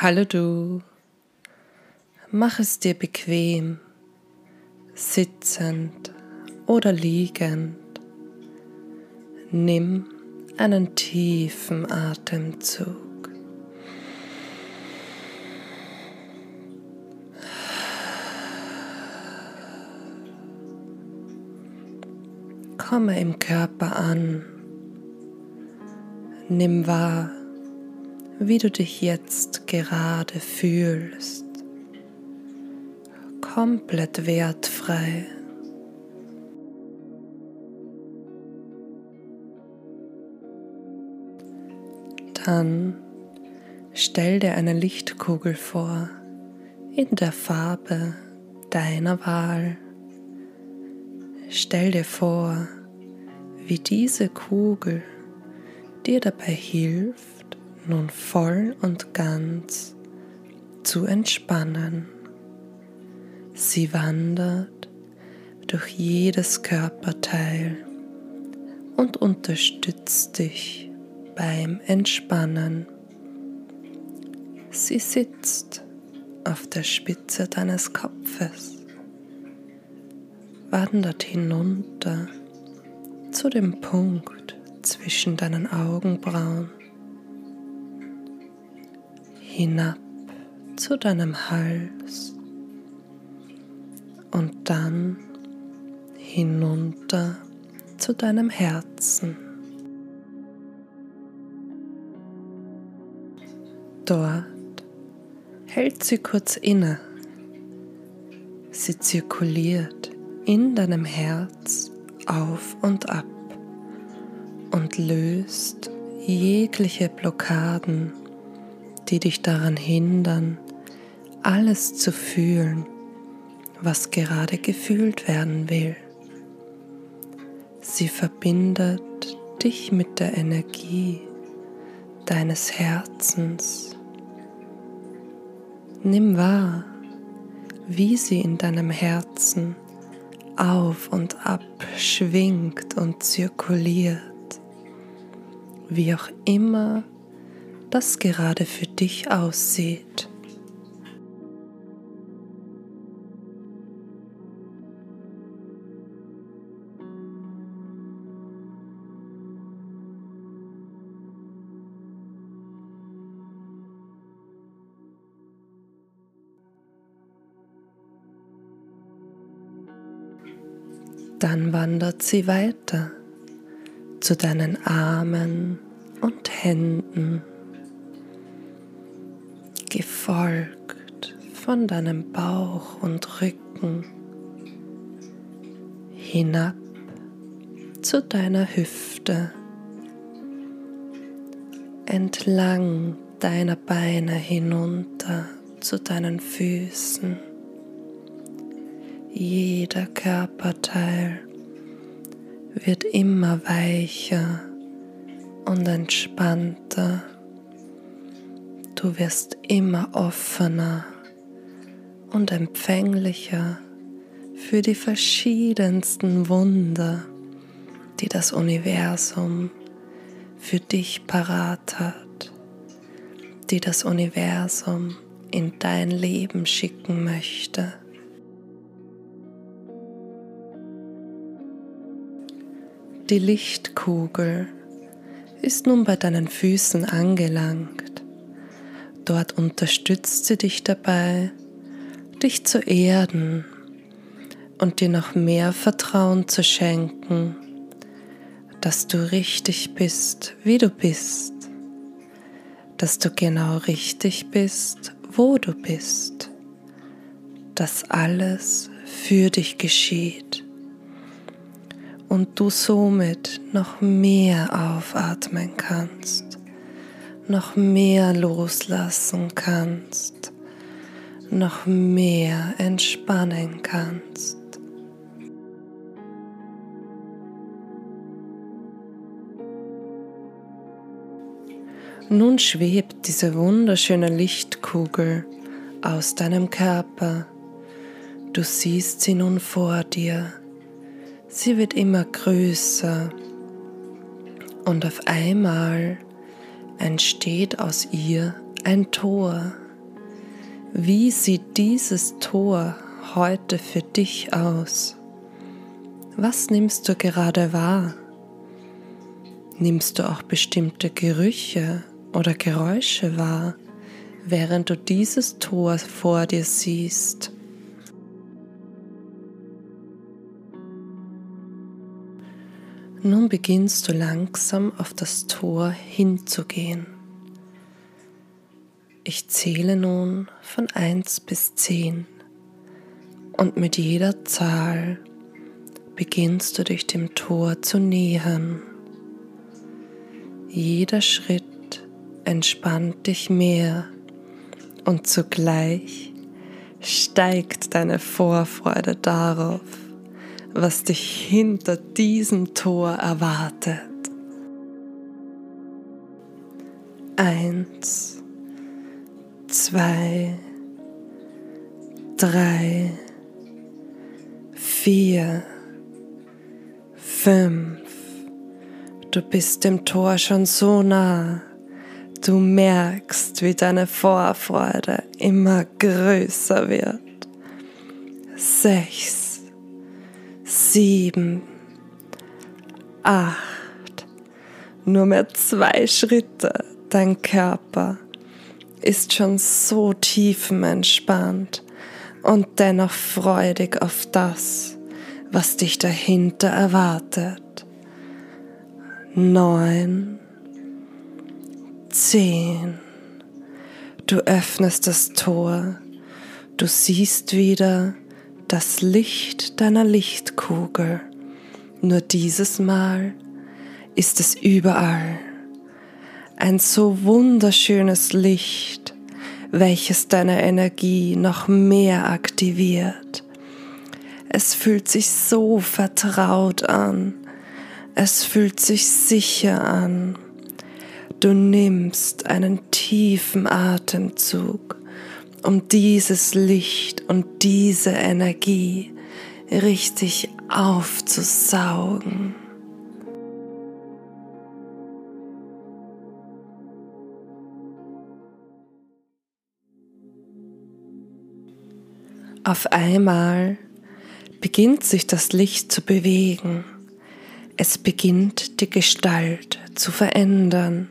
Hallo du, mach es dir bequem, sitzend oder liegend. Nimm einen tiefen Atemzug. Komme im Körper an. Nimm wahr, wie du dich jetzt gerade fühlst. Komplett wertfrei. Dann stell dir eine Lichtkugel vor in der Farbe deiner Wahl. Stell dir vor, wie diese Kugel dir dabei hilft, nun voll und ganz zu entspannen. Sie wandert durch jedes Körperteil und unterstützt dich beim Entspannen. Sie sitzt auf der Spitze deines Kopfes, wandert hinunter zu dem Punkt zwischen deinen Augenbrauen hinab zu deinem Hals und dann hinunter zu deinem Herzen. Dort hält sie kurz inne. Sie zirkuliert in deinem Herz auf und ab und löst jegliche Blockaden die dich daran hindern, alles zu fühlen, was gerade gefühlt werden will. Sie verbindet dich mit der Energie deines Herzens. Nimm wahr, wie sie in deinem Herzen auf und ab schwingt und zirkuliert, wie auch immer das gerade für dich aussieht. Dann wandert sie weiter zu deinen Armen und Händen gefolgt von deinem Bauch und Rücken hinab zu deiner Hüfte, entlang deiner Beine hinunter zu deinen Füßen. Jeder Körperteil wird immer weicher und entspannter. Du wirst immer offener und empfänglicher für die verschiedensten Wunder, die das Universum für dich parat hat, die das Universum in dein Leben schicken möchte. Die Lichtkugel ist nun bei deinen Füßen angelangt Dort unterstützt sie dich dabei, dich zu erden und dir noch mehr Vertrauen zu schenken, dass du richtig bist, wie du bist, dass du genau richtig bist, wo du bist, dass alles für dich geschieht und du somit noch mehr aufatmen kannst noch mehr loslassen kannst, noch mehr entspannen kannst. Nun schwebt diese wunderschöne Lichtkugel aus deinem Körper. Du siehst sie nun vor dir. Sie wird immer größer und auf einmal entsteht aus ihr ein Tor, Wie sieht dieses Tor heute für dich aus? Was nimmst du gerade wahr? Nimmst du auch bestimmte Gerüche oder Geräusche wahr, während du dieses Tor vor dir siehst? Nun beginnst du langsam auf das Tor hinzugehen. Ich zähle nun von 1 bis 10 und mit jeder Zahl beginnst du dich dem Tor zu nähern. Jeder Schritt entspannt dich mehr und zugleich steigt deine Vorfreude darauf, was dich hinter diesem Tor erwartet. Eins, zwei, drei, vier, fünf. Du bist dem Tor schon so nah. Du merkst, wie deine Vorfreude immer größer wird. Sechs, sieben, acht, nur mehr zwei Schritte, dein Körper ist schon so tiefenentspannt und dennoch freudig auf das, was dich dahinter erwartet. Neun, zehn, du öffnest das Tor, du siehst wieder, das Licht deiner Lichtkugel. Nur dieses Mal ist es überall. Ein so wunderschönes Licht, welches deine Energie noch mehr aktiviert. Es fühlt sich so vertraut an. Es fühlt sich sicher an. Du nimmst einen tiefen Atemzug um dieses Licht und diese Energie richtig aufzusaugen. Auf einmal beginnt sich das Licht zu bewegen. Es beginnt die Gestalt zu verändern.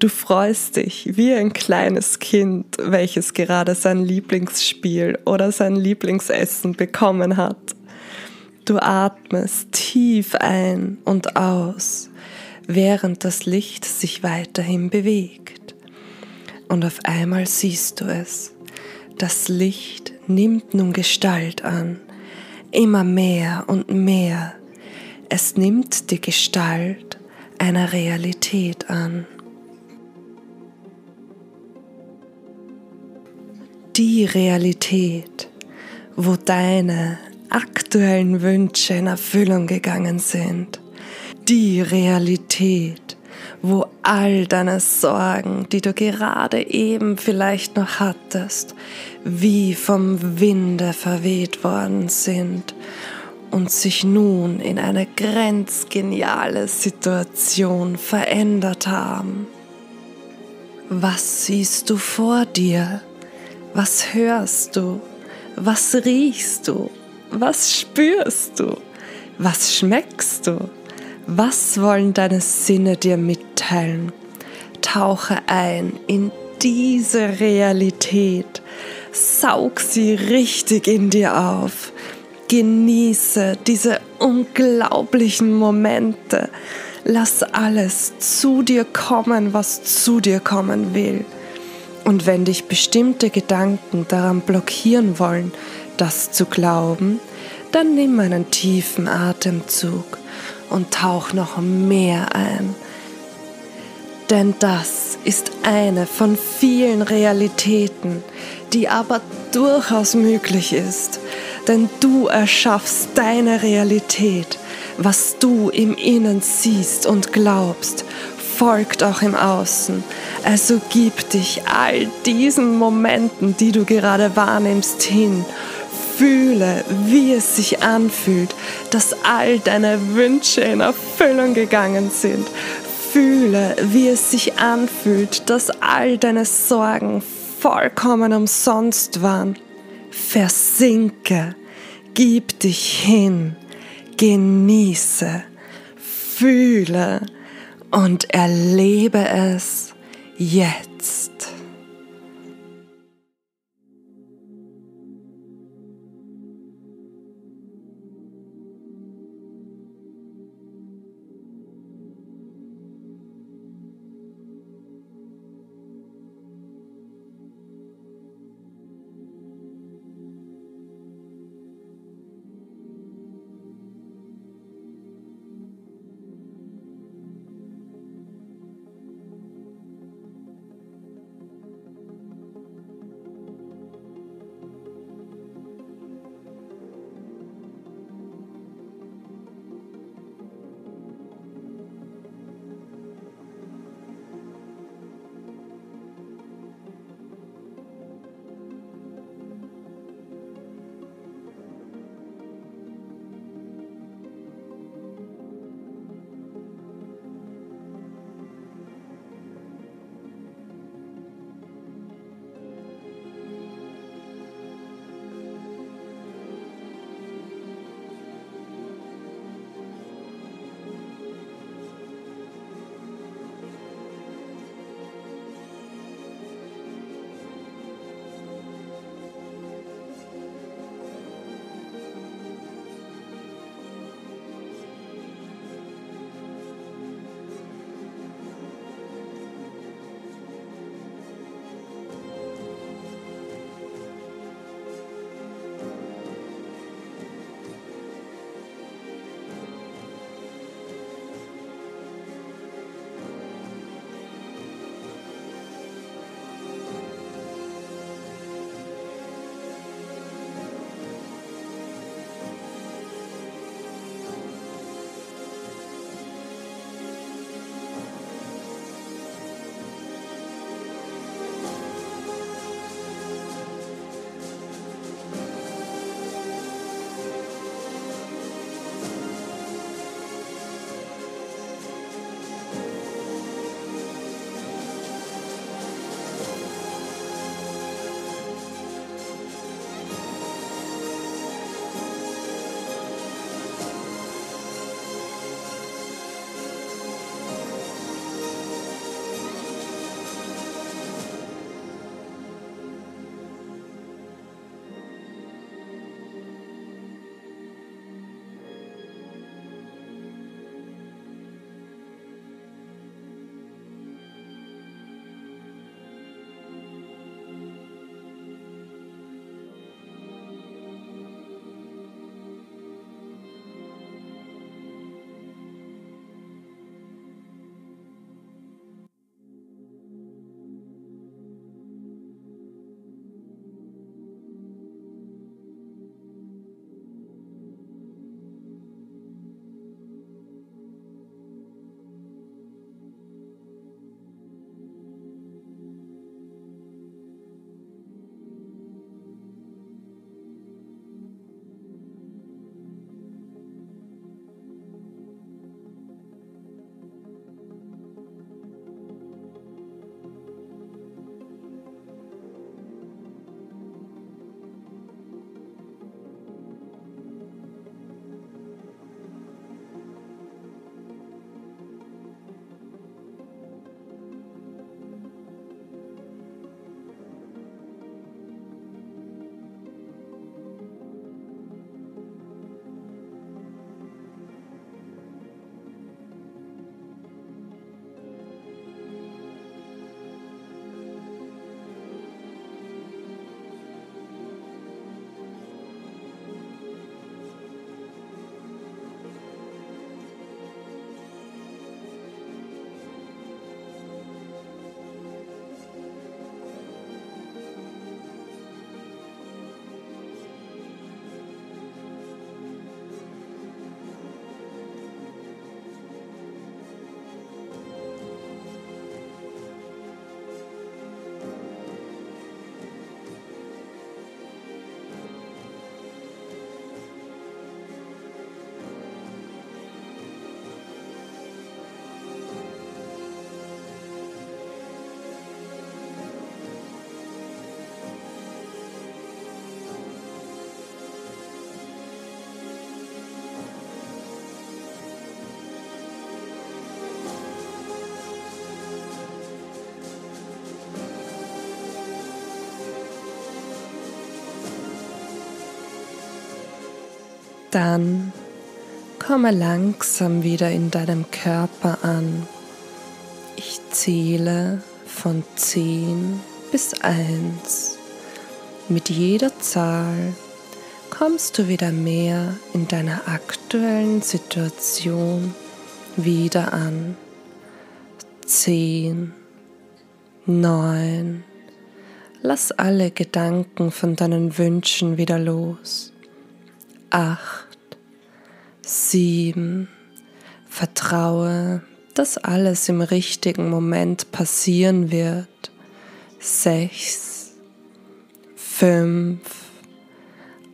Du freust dich wie ein kleines Kind, welches gerade sein Lieblingsspiel oder sein Lieblingsessen bekommen hat. Du atmest tief ein und aus, während das Licht sich weiterhin bewegt. Und auf einmal siehst du es. Das Licht nimmt nun Gestalt an, immer mehr und mehr. Es nimmt die Gestalt einer Realität an. Die Realität, wo deine aktuellen Wünsche in Erfüllung gegangen sind. Die Realität, wo all deine Sorgen, die du gerade eben vielleicht noch hattest, wie vom Winde verweht worden sind und sich nun in eine grenzgeniale Situation verändert haben. Was siehst du vor dir? Was hörst du? Was riechst du? Was spürst du? Was schmeckst du? Was wollen deine Sinne dir mitteilen? Tauche ein in diese Realität. Saug sie richtig in dir auf. Genieße diese unglaublichen Momente. Lass alles zu dir kommen, was zu dir kommen will. Und wenn dich bestimmte Gedanken daran blockieren wollen, das zu glauben, dann nimm einen tiefen Atemzug und tauch noch mehr ein. Denn das ist eine von vielen Realitäten, die aber durchaus möglich ist. Denn du erschaffst deine Realität, was du im Innen siehst und glaubst folgt auch im Außen. Also gib dich all diesen Momenten, die du gerade wahrnimmst, hin. Fühle, wie es sich anfühlt, dass all deine Wünsche in Erfüllung gegangen sind. Fühle, wie es sich anfühlt, dass all deine Sorgen vollkommen umsonst waren. Versinke, gib dich hin, genieße, fühle und erlebe es jetzt. Dann komme langsam wieder in deinem Körper an. Ich zähle von 10 bis 1. Mit jeder Zahl kommst du wieder mehr in deiner aktuellen Situation wieder an. 10, 9, lass alle Gedanken von deinen Wünschen wieder los. 8, 7, vertraue, dass alles im richtigen Moment passieren wird. 6, 5,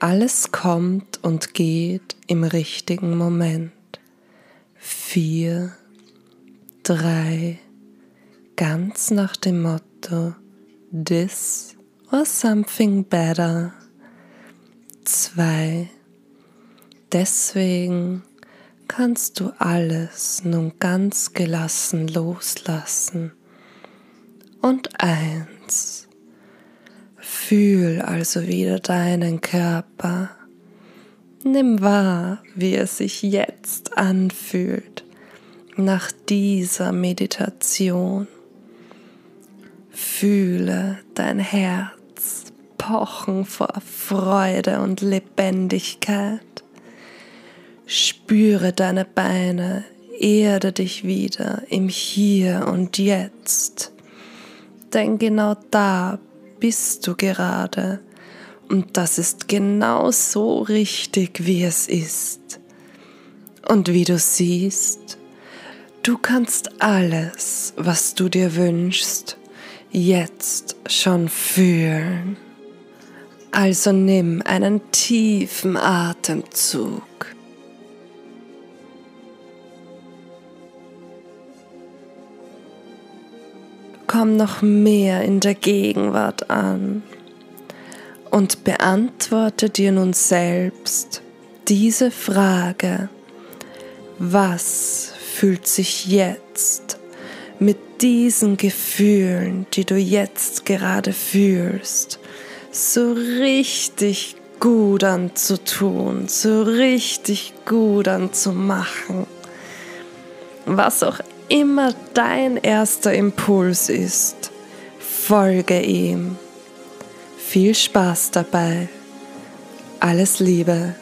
alles kommt und geht im richtigen Moment. 4, 3, ganz nach dem Motto This or something better. 2. Deswegen kannst du alles nun ganz gelassen loslassen. Und eins. Fühl also wieder deinen Körper. Nimm wahr, wie es sich jetzt anfühlt nach dieser Meditation. Fühle dein Herz pochen vor Freude und Lebendigkeit. Spüre deine Beine, erde dich wieder im Hier und Jetzt. Denn genau da bist du gerade. Und das ist genau so richtig, wie es ist. Und wie du siehst, du kannst alles, was du dir wünschst, jetzt schon fühlen. Also nimm einen tiefen Atemzug. Komm noch mehr in der Gegenwart an und beantworte dir nun selbst diese Frage, was fühlt sich jetzt mit diesen Gefühlen, die du jetzt gerade fühlst, so richtig gut anzutun, so richtig gut anzumachen. Was auch immer dein erster Impuls ist, folge ihm. Viel Spaß dabei. Alles Liebe.